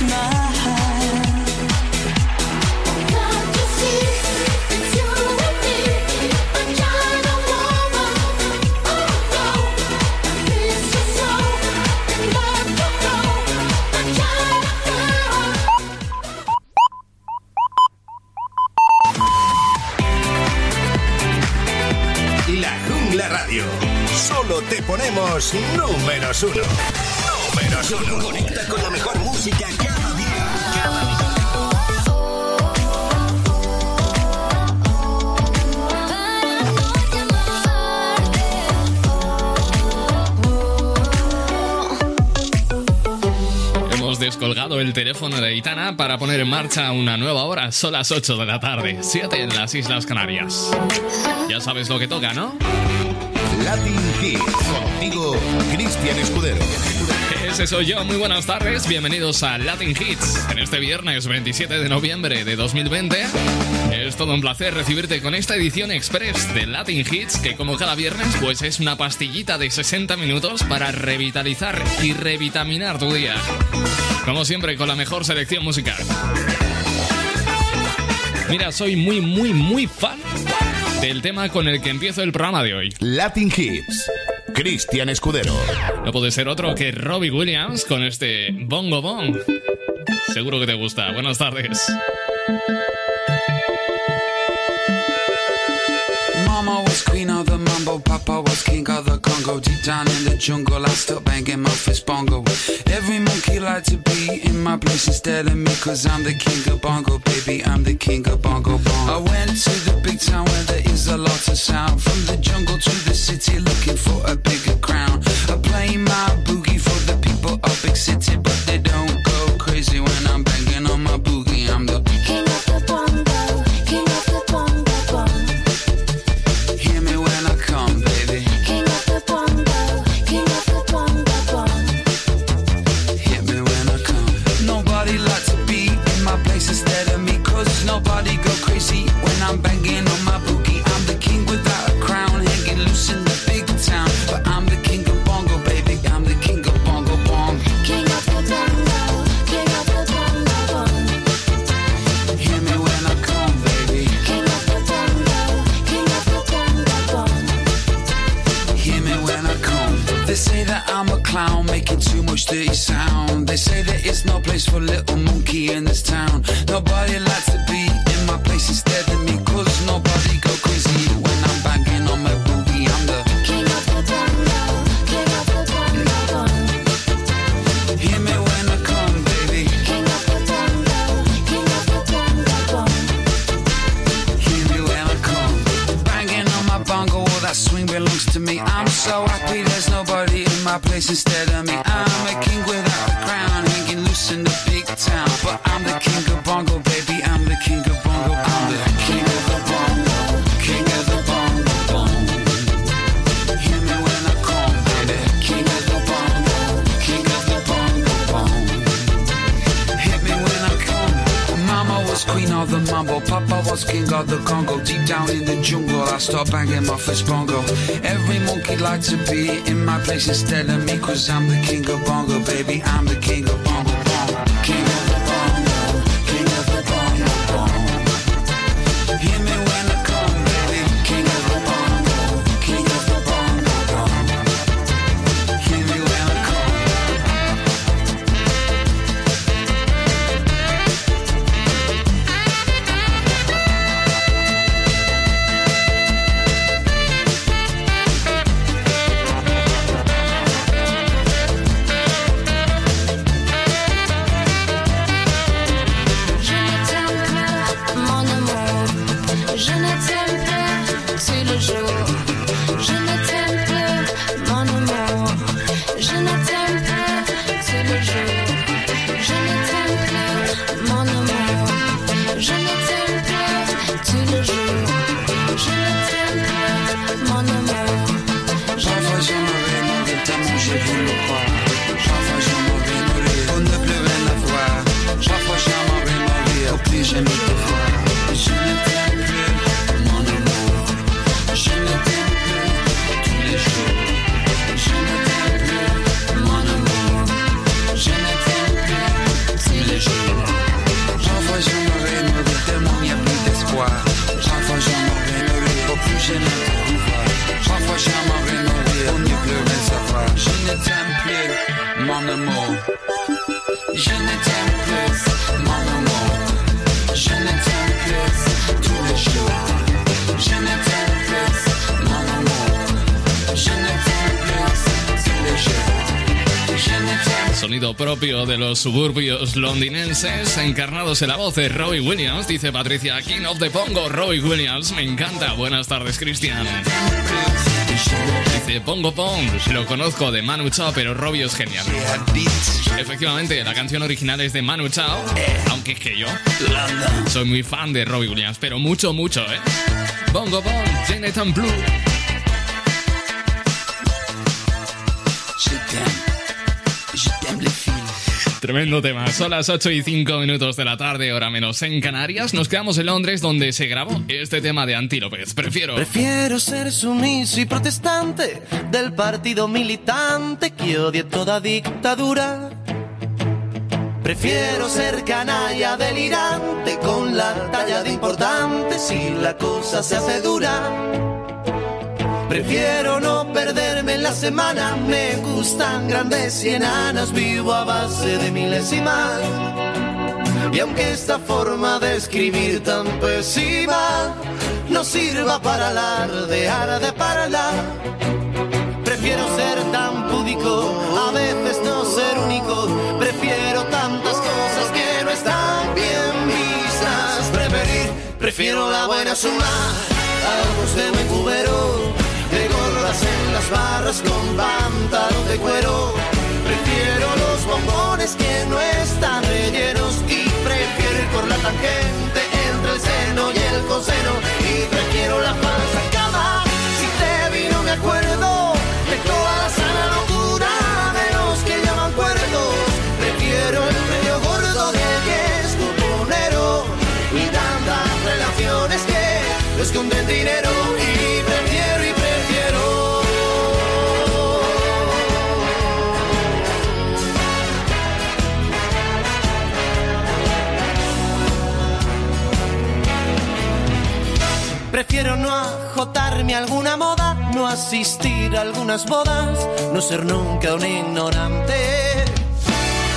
smile. Para poner en marcha una nueva hora. Son las 8 de la tarde, 7 en las Islas Canarias. Ya sabes lo que toca, ¿no? Latin Hits. Contigo, Cristian Escudero. Ese soy yo. Muy buenas tardes. Bienvenidos a Latin Hits. En este viernes 27 de noviembre de 2020. Es todo un placer recibirte con esta edición express de Latin Hits, que como cada viernes, pues es una pastillita de 60 minutos para revitalizar y revitaminar tu día. Como siempre, con la mejor selección musical. Mira, soy muy, muy, muy fan del tema con el que empiezo el programa de hoy. Latin Hits. Cristian Escudero. No puede ser otro que Robbie Williams con este Bongo Bong. Seguro que te gusta. Buenas tardes. Papa was king of the Congo. Deep down in the jungle, I still banging my fist bongo. Every monkey like to be in my place instead of me, cause I'm the king of bongo, baby. I'm the king of bongo bongo. I went to the big town where there is a lot of sound. From the jungle to the city, looking for a bigger crown. I play my boogie for the people of big city, but they don't go crazy when I'm no place for little monkey in this town. Nobody was king of the Congo. Deep down in the jungle, I start banging my first bongo. Every monkey like to be in my place instead of me, cause I'm the king of bongo, baby. I'm the king Je ne t'aime plus, mon amour. Je ne t'aime plus tous les jours. Je ne t'aime plus, mon amour. Je ne t'aime plus tous les jours. Je ne t'aime Sonido propio de los suburbios londinenses, encarnados en la voz de Robbie Williams, dice Patricia King of the Pongo. Robbie Williams, me encanta. Buenas tardes, Cristian. Dice Pongo Pong, lo conozco de Manu Chao, pero Robbie es genial. Efectivamente, la canción original es de Manu Chao, aunque es que yo soy muy fan de Robbie Williams, pero mucho, mucho, ¿eh? Bongo Pong, Jonathan Blue. Tremendo tema. Son las 8 y 5 minutos de la tarde, hora menos en Canarias. Nos quedamos en Londres, donde se grabó este tema de Anti López. Prefiero. Prefiero ser sumiso y protestante del partido militante que odie toda dictadura. Prefiero ser canalla delirante con la talla de importante si la cosa se hace dura. Prefiero no perderme en la semana, me gustan grandes y enanas, vivo a base de milésimas. Y aunque esta forma de escribir tan pésima no sirva para alardear de parla, prefiero ser tan púdico, a veces no ser único. Prefiero tantas cosas que no están bien vistas. Preferir, prefiero la buena suma, de mi cubero, de gordas en las barras con pantalón de cuero. Prefiero los bombones que no están rellenos y prefiero ir por la tangente entre el seno y el coseno y prefiero la falsa cama. Si te vi no me acuerdo no esconden dinero y prefiero y prefiero. Prefiero no ajotarme a alguna moda, no asistir a algunas bodas, no ser nunca un ignorante.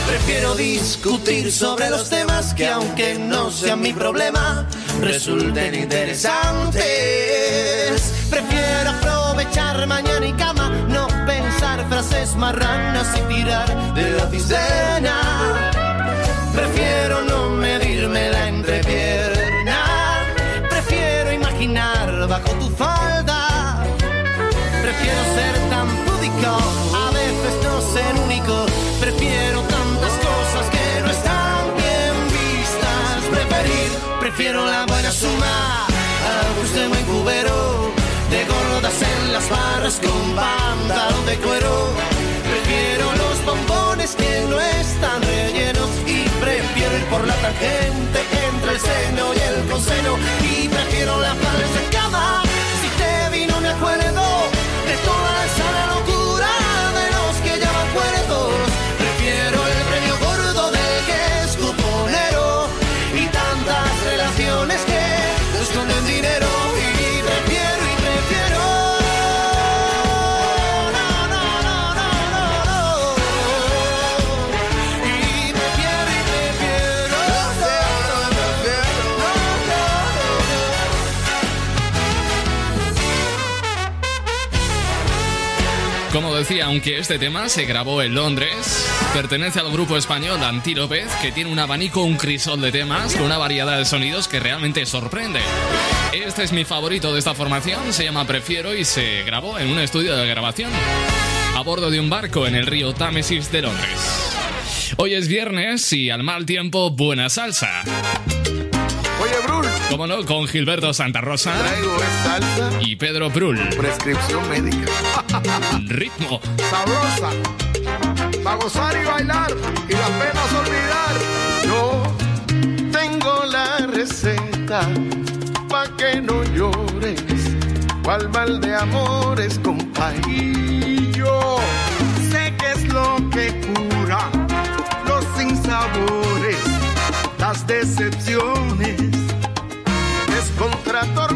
Prefiero discutir sobre los temas que aunque no sean mi problema, resulten interesantes. Prefiero aprovechar mañana y cama, no pensar frases marranas y tirar de la cisterna. Prefiero no medirme la entrepierna. Prefiero imaginar bajo tu falda. Prefiero ser tan púdico, a veces no ser único. Prefiero tantas cosas que no están bien vistas. Preferir, prefiero la suma, a de buen cubero, de gordas en las barras con pantalón de cuero. Prefiero los bombones que no están rellenos y prefiero ir por la tangente Aunque este tema se grabó en Londres, pertenece al grupo español Antílopez, que tiene un abanico, un crisol de temas con una variedad de sonidos que realmente sorprende. Este es mi favorito de esta formación, se llama Prefiero y se grabó en un estudio de grabación a bordo de un barco en el río Támesis de Londres. Hoy es viernes y al mal tiempo buena salsa. Oye, Como no, con Gilberto Santa Rosa traigo salsa, y Pedro Brul. prescripción médica. Ritmo. Sabrosa, para gozar y bailar y las penas olvidar. Yo tengo la receta pa' que no llores. Cual mal de amores, compa. Y yo sé que es lo que cura los sinsabores, las decepciones. Es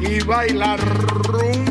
y bailar rumbo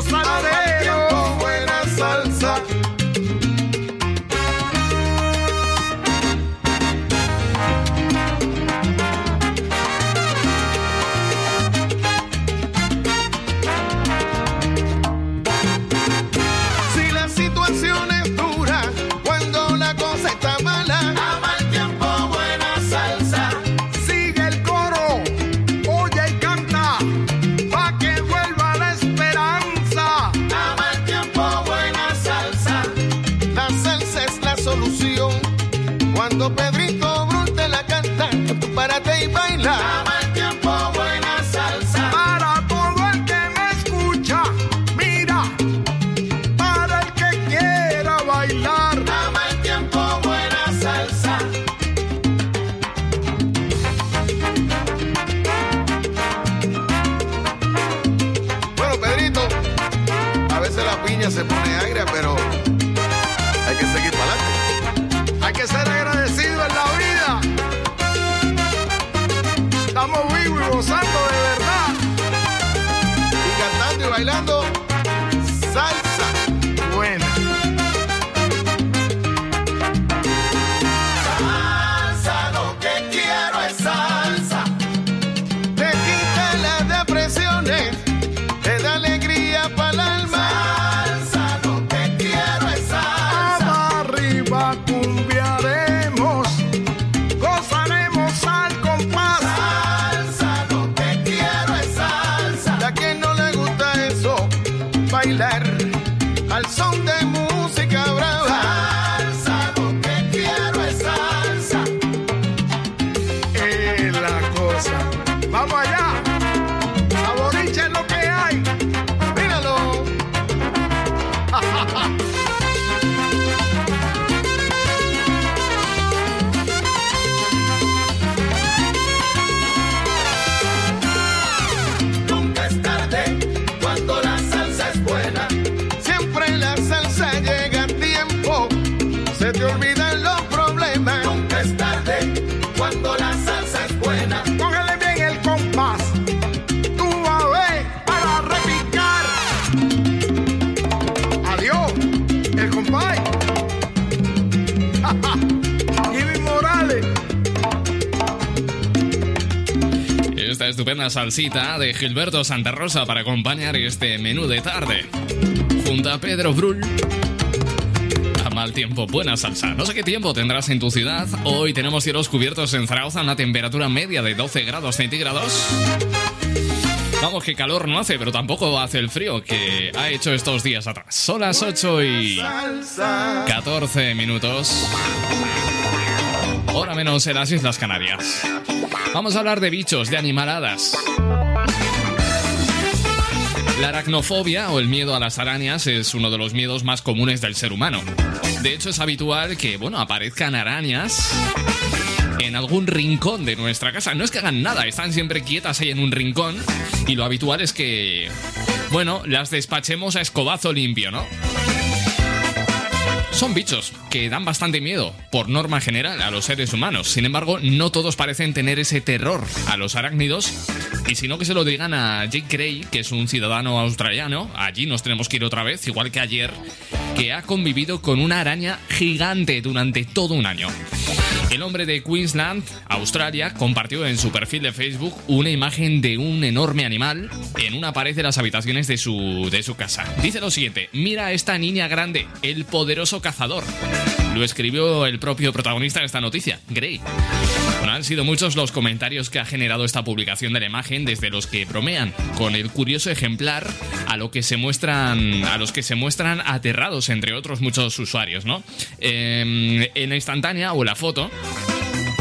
los sanaré. estupenda salsita de Gilberto Santa Rosa para acompañar este menú de tarde. Junto a Pedro Brul. A mal tiempo, buena salsa. No sé qué tiempo tendrás en tu ciudad. Hoy tenemos cielos cubiertos en Zaragoza, una temperatura media de 12 grados centígrados. Vamos, que calor no hace, pero tampoco hace el frío que ha hecho estos días atrás. Son las 8 y 14 minutos. Hora menos en las Islas Canarias. Vamos a hablar de bichos, de animaladas. La aracnofobia o el miedo a las arañas es uno de los miedos más comunes del ser humano. De hecho, es habitual que, bueno, aparezcan arañas en algún rincón de nuestra casa. No es que hagan nada, están siempre quietas ahí en un rincón y lo habitual es que, bueno, las despachemos a escobazo limpio, ¿no? Son bichos que dan bastante miedo, por norma general, a los seres humanos. Sin embargo, no todos parecen tener ese terror a los arácnidos. Y si no, que se lo digan a Jake Gray, que es un ciudadano australiano. Allí nos tenemos que ir otra vez, igual que ayer, que ha convivido con una araña gigante durante todo un año. El hombre de Queensland, Australia, compartió en su perfil de Facebook una imagen de un enorme animal en una pared de las habitaciones de su, de su casa. Dice lo siguiente, mira a esta niña grande, el poderoso cazador. Lo escribió el propio protagonista de esta noticia, Gray. Bueno, han sido muchos los comentarios que ha generado esta publicación de la imagen, desde los que bromean con el curioso ejemplar a lo que se muestran, a los que se muestran aterrados, entre otros muchos usuarios, ¿no? Eh, en la instantánea o la foto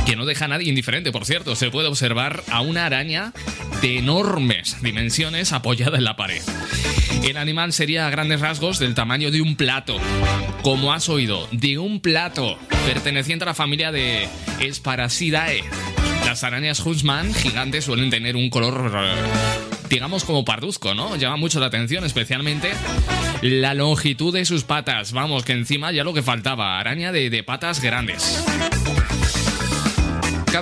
que no deja a nadie indiferente, por cierto. Se puede observar a una araña de enormes dimensiones apoyada en la pared. El animal sería a grandes rasgos del tamaño de un plato. Como has oído, de un plato, perteneciente a la familia de Sparasidae. Las arañas Huntsman gigantes suelen tener un color, digamos, como parduzco, ¿no? Llama mucho la atención, especialmente la longitud de sus patas. Vamos, que encima ya lo que faltaba, araña de patas grandes.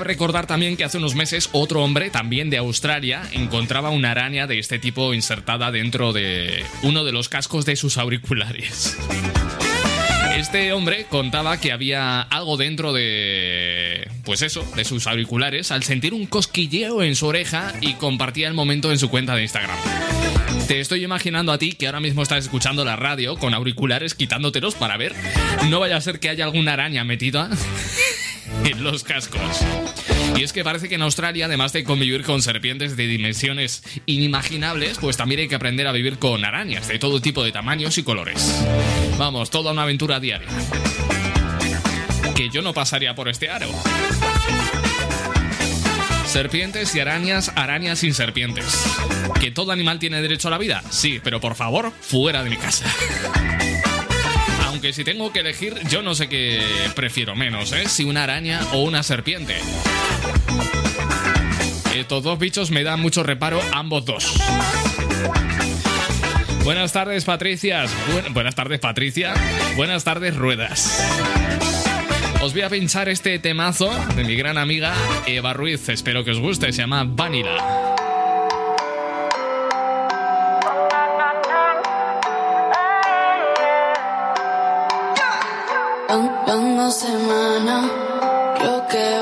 Recordar también que hace unos meses otro hombre, también de Australia, encontraba una araña de este tipo insertada dentro de uno de los cascos de sus auriculares. Este hombre contaba que había algo dentro de... Pues eso, de sus auriculares, al sentir un cosquilleo en su oreja y compartía el momento en su cuenta de Instagram. Te estoy imaginando a ti que ahora mismo estás escuchando la radio con auriculares quitándotelos para ver. No vaya a ser que haya alguna araña metida los cascos. Y es que parece que en Australia, además de convivir con serpientes de dimensiones inimaginables, pues también hay que aprender a vivir con arañas de todo tipo de tamaños y colores. Vamos, toda una aventura diaria. Que yo no pasaría por este aro. Serpientes y arañas, arañas sin serpientes. ¿Que todo animal tiene derecho a la vida? Sí, pero por favor, fuera de mi casa. Aunque si tengo que elegir, yo no sé qué prefiero menos, ¿eh? Si una araña o una serpiente. Estos dos bichos me dan mucho reparo, ambos dos. Buenas tardes, Patricias. Buen- buenas tardes, Patricia. Buenas tardes, Ruedas. Os voy a pinchar este temazo de mi gran amiga Eva Ruiz. Espero que os guste. Se llama Vanilla. Semanas, creo que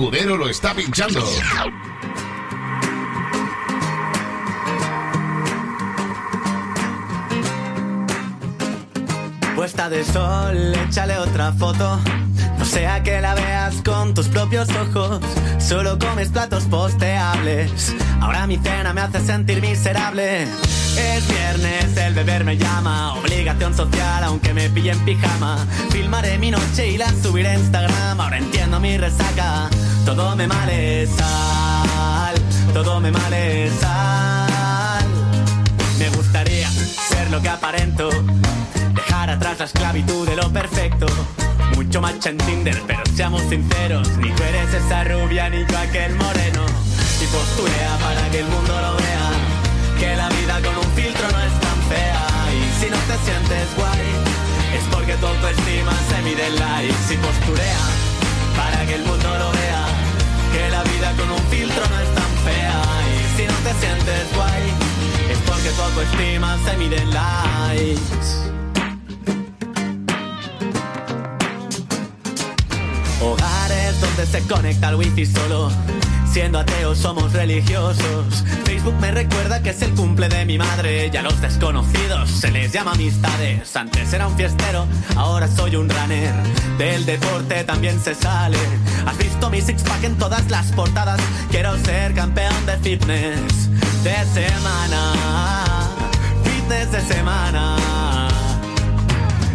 Escudero lo está pinchando. Puesta de sol, échale otra foto. No sea que la veas con tus propios ojos. Solo comes platos posteables. Ahora mi cena me hace sentir miserable. Es viernes, el beber me llama. Obligación social, aunque me pille en pijama. Filmaré mi noche y la subiré a Instagram. Ahora entiendo mi resaca. Todo me male sal. Todo me male sal. Me gustaría ser lo que aparento. Dejar atrás la esclavitud de lo perfecto. Mucho macho en Tinder, pero seamos sinceros. Ni tú eres esa rubia, ni yo aquel moreno. Y posturea para que el mundo lo vea. Que la vida con un filtro no es porque tu autoestima se mide en likes. Hogares donde se conecta el wifi solo. Siendo ateos somos religiosos. Facebook me recuerda que es el cumple de mi madre. Y a los desconocidos se les llama amistades. Antes era un fiestero, ahora soy un runner. Del deporte también se sale. Has visto mi six pack en todas las portadas. Quiero ser campeón de fitness de semana. Fitness de semana.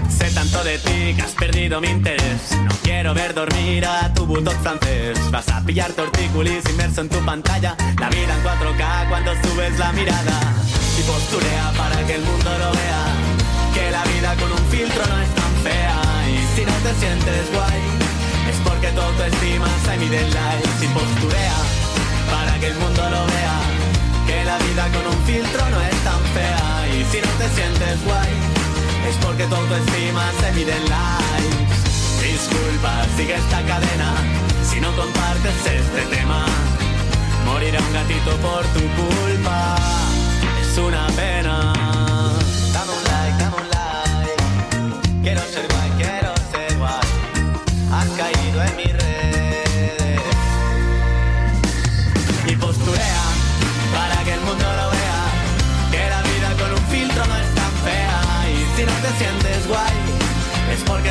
Sé tanto de ti que has perdido mi interés. No quiero ver dormir a tu bulldog francés. Vas a pillar tortícolis inmerso en tu pantalla. La vida en 4K cuando subes la mirada. Y posturea para que el mundo lo vea. Que la vida con un filtro no es tan fea. Y si no te sientes guay, es porque tu autoestima se mide en. Y posturea para que el mundo lo vea. La vida con un filtro no es tan fea. Y si no te sientes guay es porque tu autoestima se mide en likes. Disculpa, sigue esta cadena si no compartes este tema. Morirá un gatito por tu culpa, es una pena. Dame un like, dame un like. Quiero ser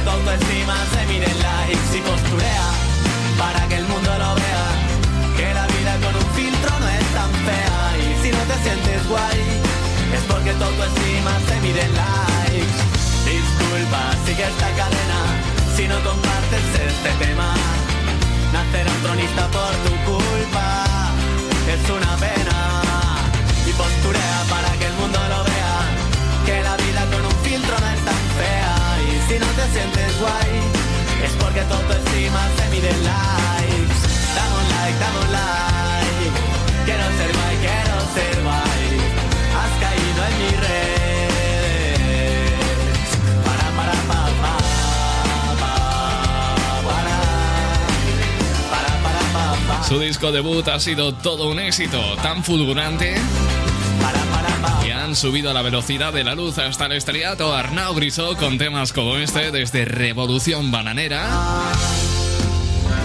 tu autoestima se mide en likes y posturea para que el mundo lo vea. Que la vida con un filtro no es tan fea. Y si no te sientes guay, es porque tu autoestima se mide en likes. Disculpa, sigue esta cadena si no compartes este tema. Nacerá un tronista por tu culpa, es una pena. Y posturea para que el mundo lo vea, que la vida con un filtro no es tan fea. Si no te sientes guay, es porque tu autoestima se mide en likes. Dame un like, dame un like. Quiero ser guay, quiero ser guay. Has caído en mis redes. Para, para, pa, pa, pa, para. Para, para, pa, pa. Su disco debut ha sido todo un éxito, tan fulgurante han subido a la velocidad de la luz hasta el estrellato Arnau Grisó con temas como este desde Revolución Bananera.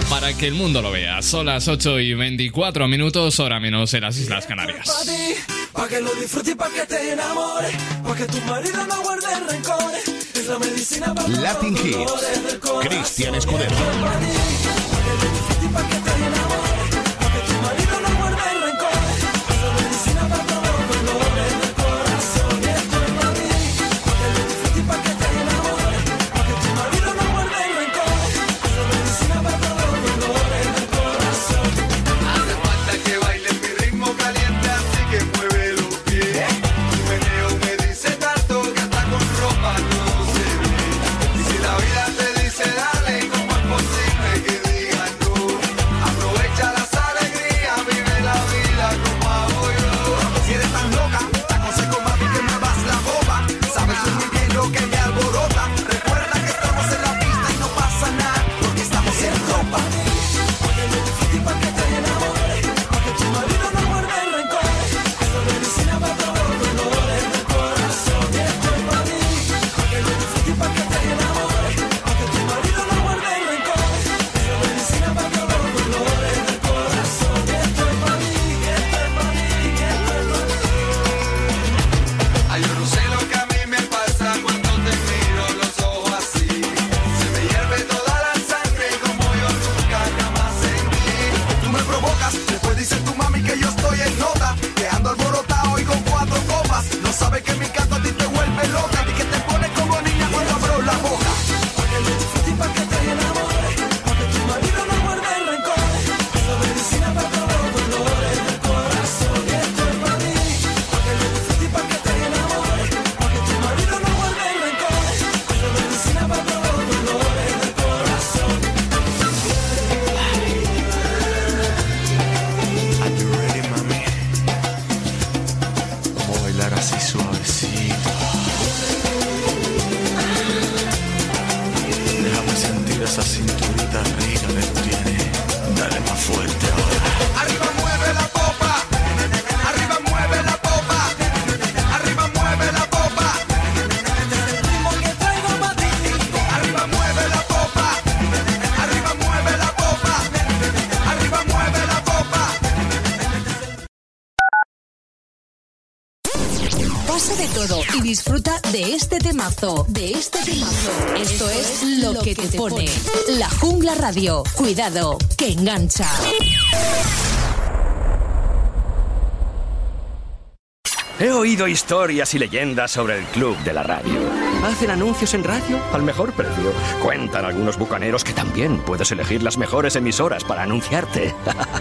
Para que el mundo lo vea, son las 8 y 24 minutos, hora menos en las Islas Canarias. Pa' ti, pa' que lo disfrutes y pa' que te enamores, pa' que tu marido no guarde rencores, es la medicina para Latin los Hits. Cristian Escudero. that. De este temazo, de este temazo. Esto es lo que te pone. La Jungla Radio. Cuidado, que engancha. He oído historias y leyendas sobre el club de la radio. Hacen anuncios en radio al mejor precio. Cuentan algunos bucaneros que también puedes elegir las mejores emisoras para anunciarte.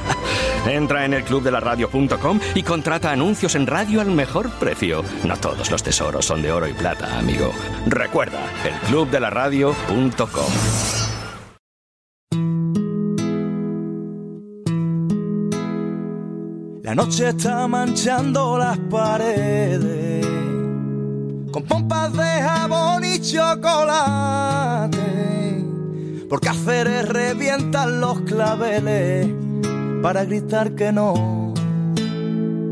Entra en el clubdelaradio.com y contrata anuncios en radio al mejor precio. No todos los tesoros son de oro y plata, amigo. Recuerda, el clubdelaradio.com. La noche está manchando las paredes con pompas de jabón y chocolate. Por cafés revientan los claveles para gritar que no,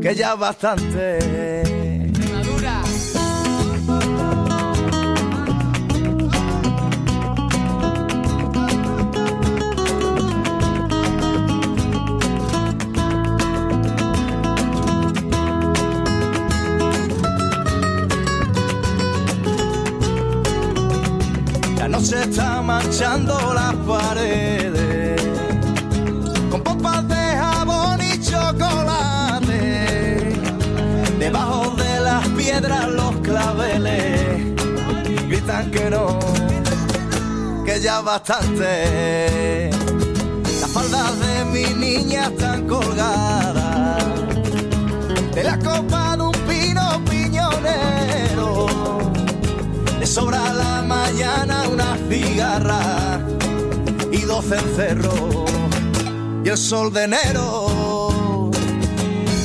que ya bastante. Noche está manchando las paredes con pompas de jabón y chocolate. Debajo de las piedras los claveles gritan que no, que ya bastante. Las faldas de mi niña están colgadas de la copa sobra la mañana una cigarra y doce encerros y el sol de enero.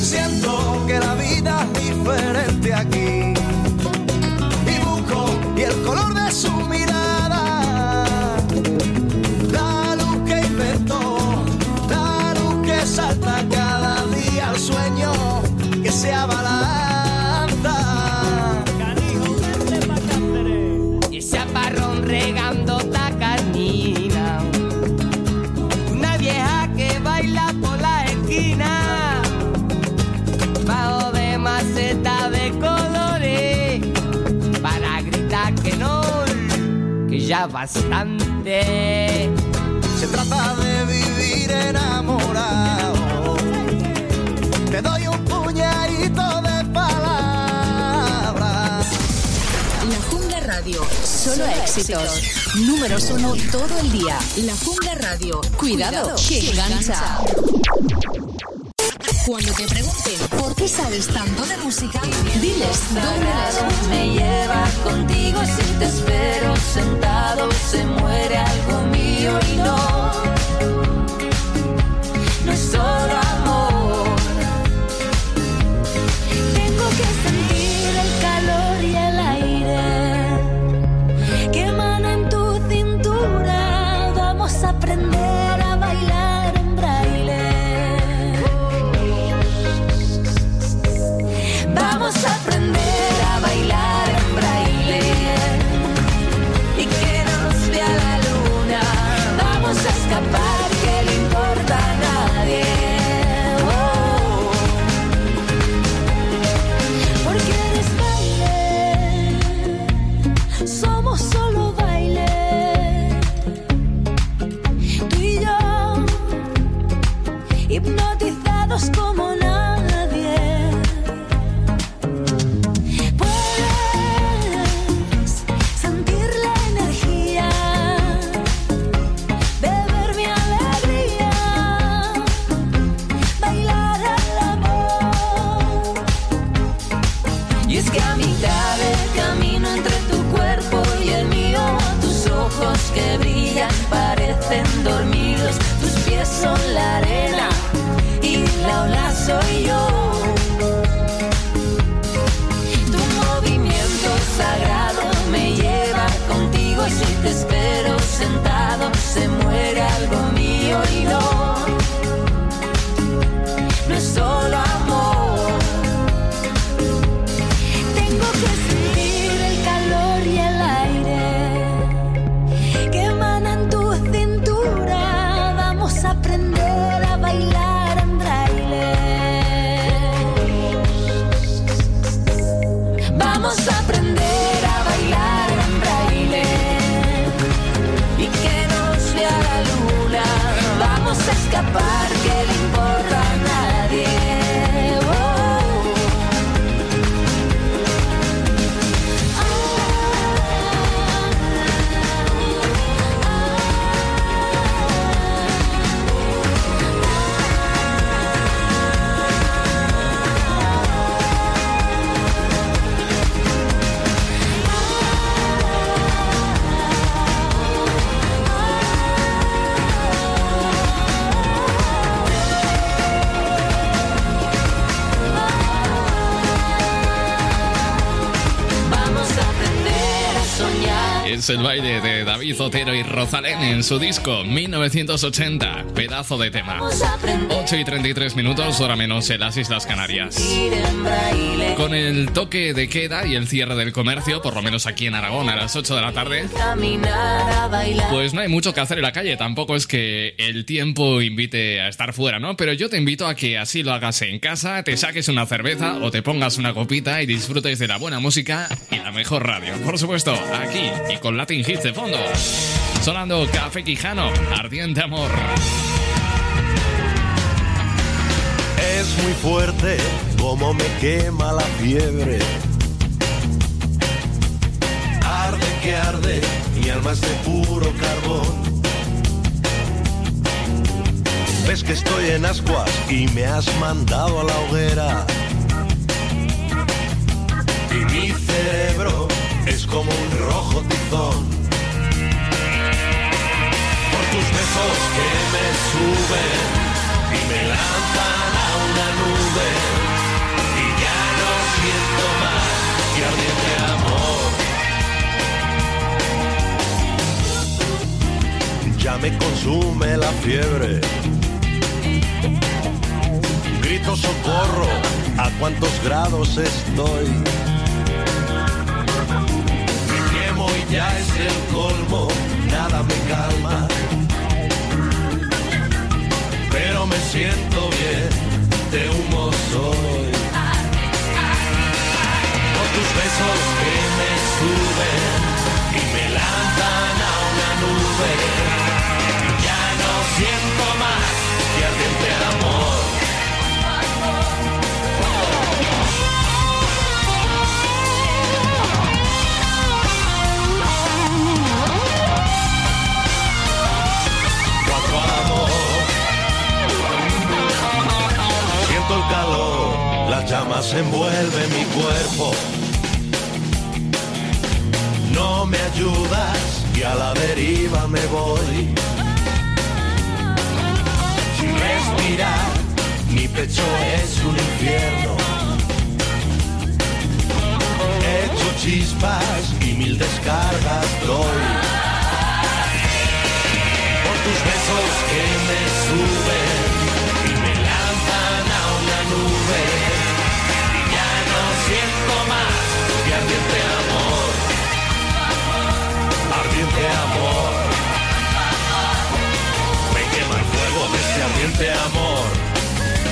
Siento que la vida es diferente aquí y busco y el color de su mirada. La luz que inventó, la luz que salta cada día al sueño que se abalanza. Ya bastante. Se trata de vivir enamorado. Te doy un puñadito de palabras. La Jungla Radio. Solo éxitos. Números uno todo el día. La Jungla Radio. Cuidado, que engancha. Cuando te pregunten por qué sabes tanto de música, diles dónde me lleva contigo si te espero sentado se muere David Otero y Rosalén en su disco 1980. Pedazo de tema. Vamos a aprender 8 y 33 minutos, hora menos en las Islas Canarias. Con el toque de queda y el cierre del comercio, por lo menos aquí en Aragón a las 8 de la tarde, pues no hay mucho que hacer en la calle. Tampoco es que el tiempo invite a estar fuera, ¿no? Pero yo te invito a que así lo hagas en casa, te saques una cerveza o te pongas una copita y disfrutes de la buena música y la mejor radio. Por supuesto, aquí y con Latin Hits de fondo. Sonando Café Quijano, Ardiente Amor. Es muy fuerte como me quema la fiebre. Arde que arde, mi alma es de puro carbón. Ves que estoy en ascuas y me has mandado a la hoguera. Y mi cerebro es como un rojo tizón. Tus besos que me suben y me lanzan a una nube y ya no siento más que ardiente amor. Ya me consume la fiebre. Grito socorro, ¿a cuántos grados estoy? Me quemo y ya es el colmo, nada me calma pero me siento bien, de humo soy. Por tus besos que me suben y me lanzan a una nube, ya no siento más que ardiente amor. Llamas envuelven mi cuerpo. No me ayudas y a la deriva me voy. Sin respirar, mi pecho es un infierno. He hecho chispas y mil descargas doy. Por tus besos que me suben Ardiente amor. Me quema el fuego de este ardiente amor.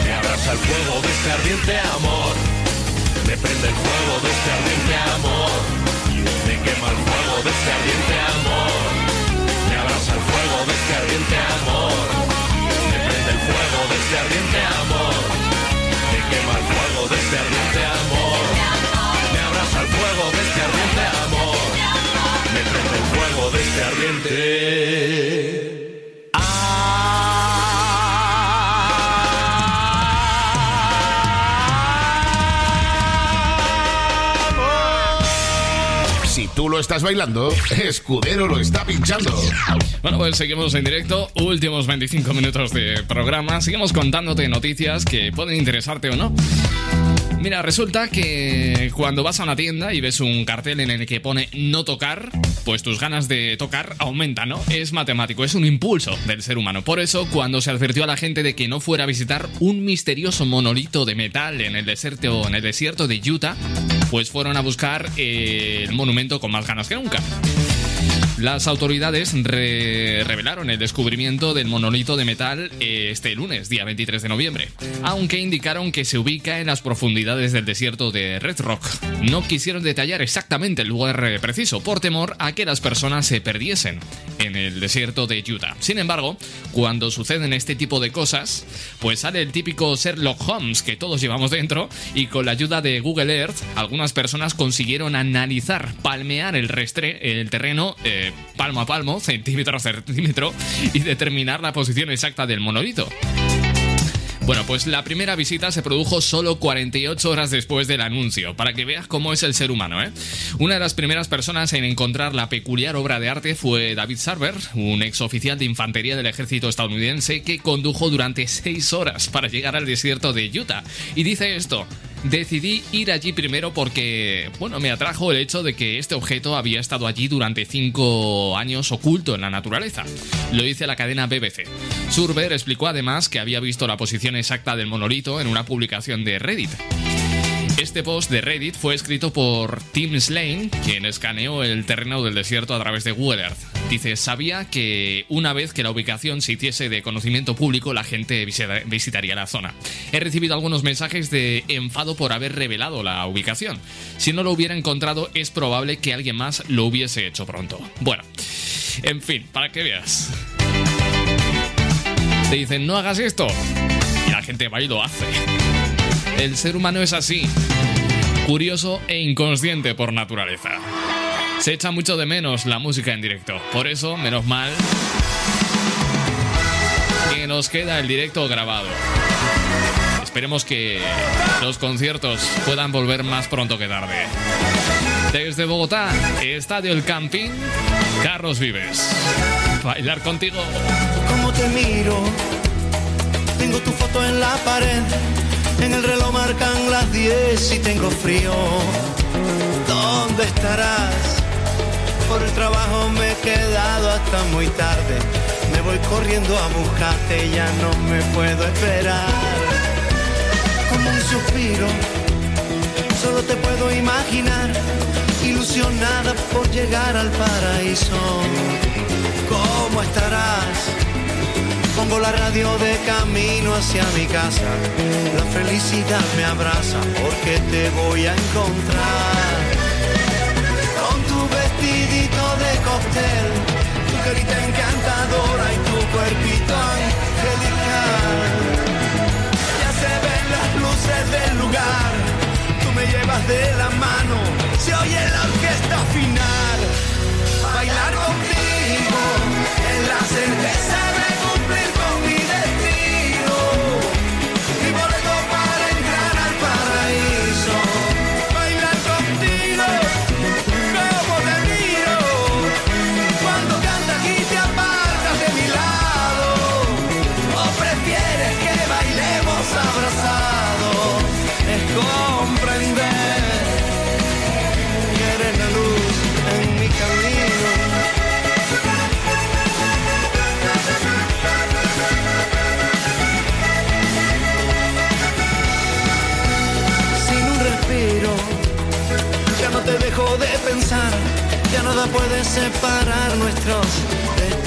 Me abraza el fuego de este ardiente amor. Me prende el fuego de este ardiente amor. Me quema el fuego de este ardiente amor. Me abraza el fuego de este ardiente amor. Me prende el fuego de este ardiente amor. Me quema el fuego de este ardiente amor. Me abraza el fuego de este ardiente amor. Prende el fuego de este ardiente. Si tú lo estás bailando, Escudero lo está pinchando. Bueno, pues seguimos en directo, últimos 25 minutos de programa, seguimos contándote noticias que pueden interesarte o no. Mira, resulta que cuando vas a una tienda y ves un cartel en el que pone no tocar, pues tus ganas de tocar aumentan, ¿no? Es matemático, es un impulso del ser humano. Por eso, cuando se advirtió a la gente de que no fuera a visitar un misterioso monolito de metal en el desierto, en el desierto de Utah, pues fueron a buscar el monumento con más ganas que nunca. Las autoridades re- revelaron el descubrimiento del monolito de metal eh, este lunes, día 23 de noviembre, aunque indicaron que se ubica en las profundidades del desierto de Red Rock. No quisieron detallar exactamente el lugar eh, preciso por temor a que las personas se perdiesen en el desierto de Utah. Sin embargo, cuando suceden este tipo de cosas, pues sale el típico Sherlock Holmes que todos llevamos dentro y con la ayuda de Google Earth, algunas personas consiguieron analizar, palmear el, restre- el terreno eh, palmo a palmo, centímetro a centímetro y determinar la posición exacta del monolito. Bueno, pues la primera visita se produjo solo 48 horas después del anuncio, para que veas cómo es el ser humano, ¿eh? Una de las primeras personas en encontrar la peculiar obra de arte fue David Sarver, un ex oficial de infantería del ejército estadounidense que condujo durante 6 horas para llegar al desierto de Utah. Y dice esto. Decidí ir allí primero porque, bueno, me atrajo el hecho de que este objeto había estado allí durante cinco años oculto en la naturaleza. Lo dice la cadena BBC. Surber explicó además que había visto la posición exacta del monolito en una publicación de Reddit. Este post de Reddit fue escrito por Tim Slane, quien escaneó el terreno del desierto a través de Google Earth. Dice, sabía que una vez que la ubicación se hiciese de conocimiento público, la gente visita- visitaría la zona. He recibido algunos mensajes de enfado por haber revelado la ubicación. Si no lo hubiera encontrado, es probable que alguien más lo hubiese hecho pronto. Bueno, en fin, para que veas. Te dicen, no hagas esto. Y la gente va y lo hace. El ser humano es así, curioso e inconsciente por naturaleza. Se echa mucho de menos la música en directo, por eso, menos mal, que nos queda el directo grabado. Esperemos que los conciertos puedan volver más pronto que tarde. Desde Bogotá, Estadio El Camping, Carlos Vives. Bailar contigo. Cómo te miro, tengo tu foto en la pared, en el reloj marcan las 10 y tengo frío. ¿Dónde estarás? Por el trabajo me he quedado hasta muy tarde. Me voy corriendo a buscarte, ya no me puedo esperar. Como un suspiro, solo te puedo imaginar, ilusionada por llegar al paraíso. ¿Cómo estarás? Pongo la radio de camino hacia mi casa. La felicidad me abraza porque te voy a encontrar. Con tu vestidito de cóctel, tu carita encantadora y tu cuerpito angelical. Ya se ven las luces del lugar, tú me llevas de la mano, se oye la orquesta final. Bailar contigo en la cerveza de cumplir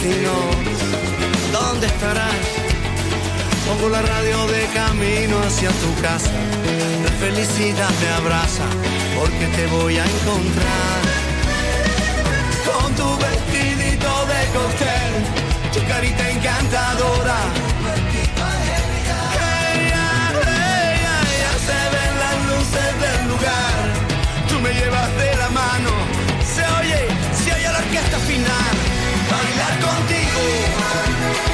¿Dónde estarás? Pongo la radio de camino hacia tu casa. La felicidad me abraza porque te voy a encontrar. Con tu vestidito de cóctel, tu carita encantadora. Contigo. Mi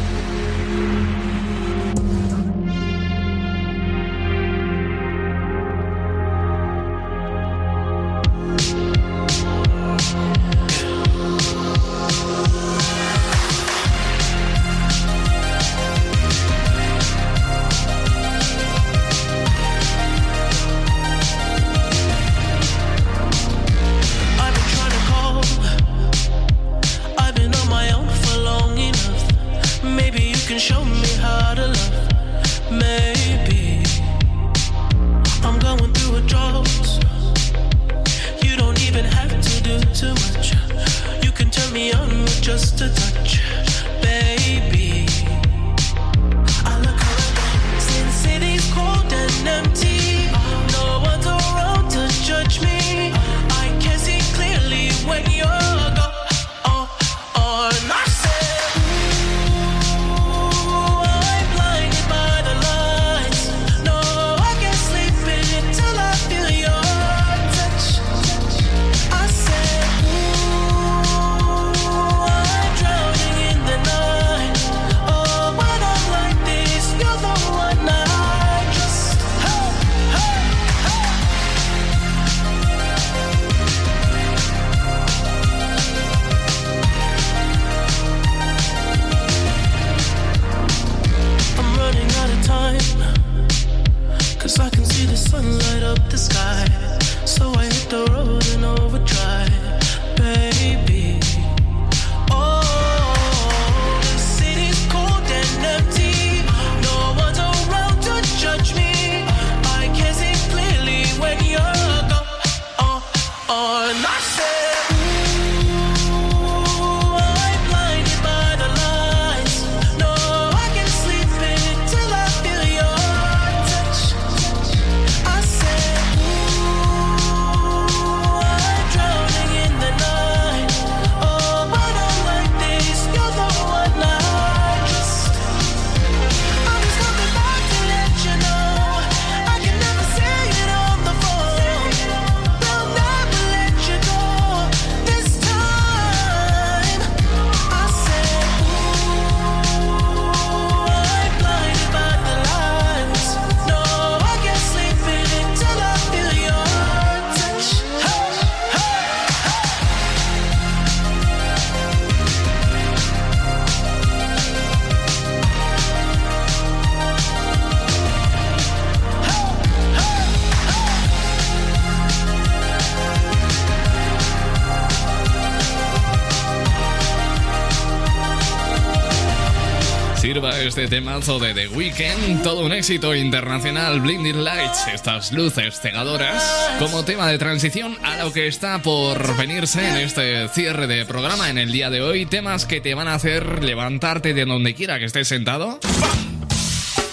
este temazo de The Weeknd, todo un éxito internacional, Blinding Lights, estas luces cegadoras, como tema de transición a lo que está por venirse en este cierre de programa en el día de hoy, temas que te van a hacer levantarte de donde quiera que estés sentado,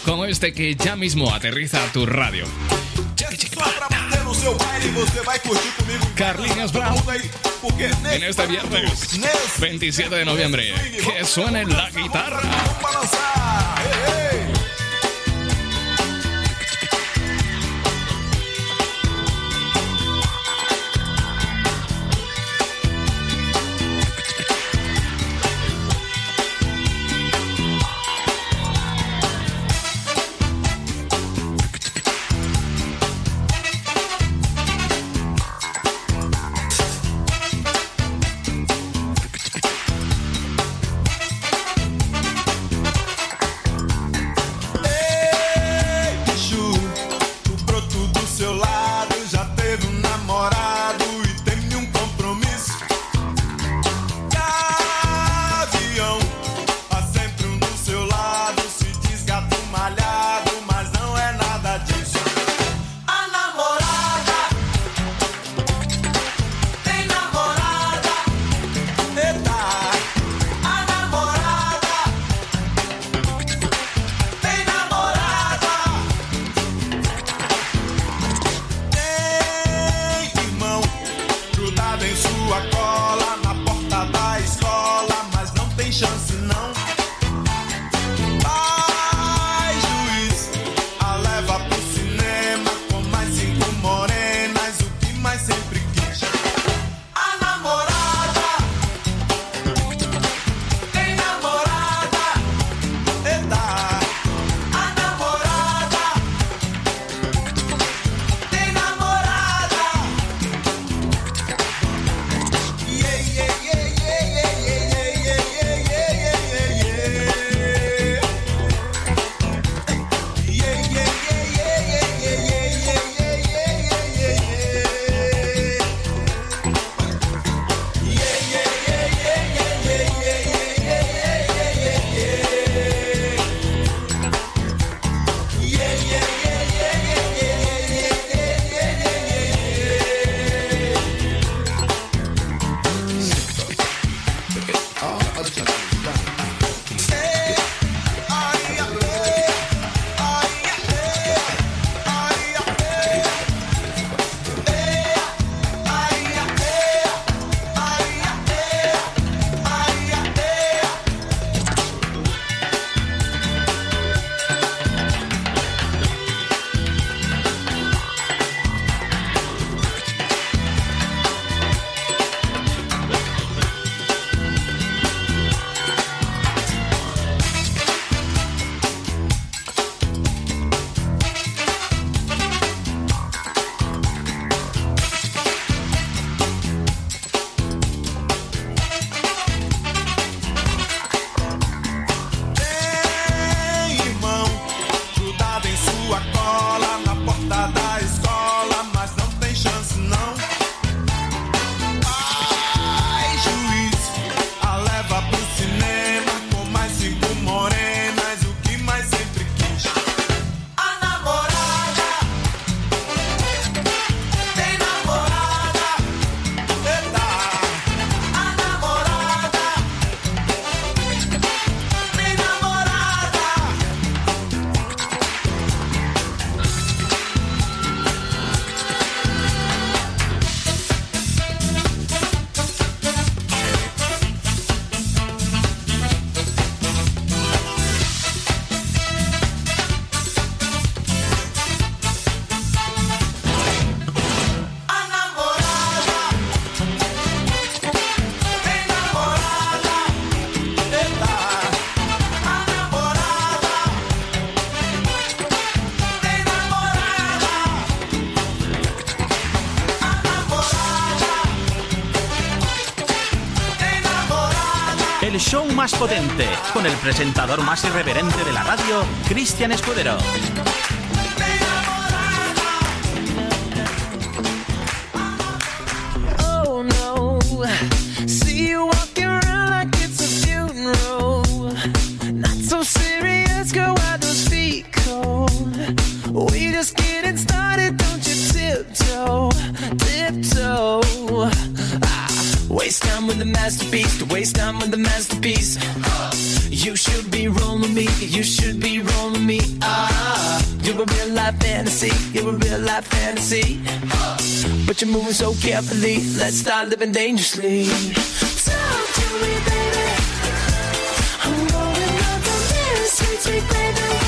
como este que ya mismo aterriza a tu radio. Carlinos Brown. En este viernes 27 de noviembre, que suene la guitarra. del presentador más irreverente de la radio, Cristian Escudero. high fantasy. But you're moving so carefully, let's start living dangerously. Talk to me, baby. I'm rolling up the this, sweet, baby.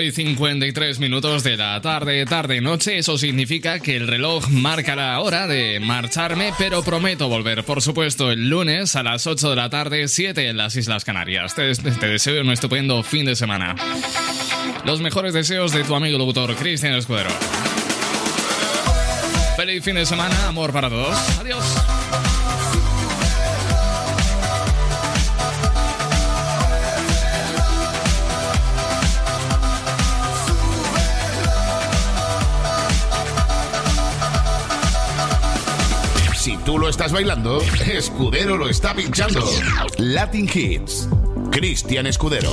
8 y 53 minutos de la tarde, tarde, noche. Eso significa que el reloj marca la hora de marcharme, pero prometo volver, por supuesto, el lunes a las 8 de la tarde, 7 en las Islas Canarias. Te, deseo un estupendo fin de semana. Los mejores deseos de tu amigo locutor, Cristian Escudero. Feliz fin de semana, amor para todos. Adiós. Si tú lo estás bailando, Escudero lo está pinchando. Latin Hits. Cristian Escudero.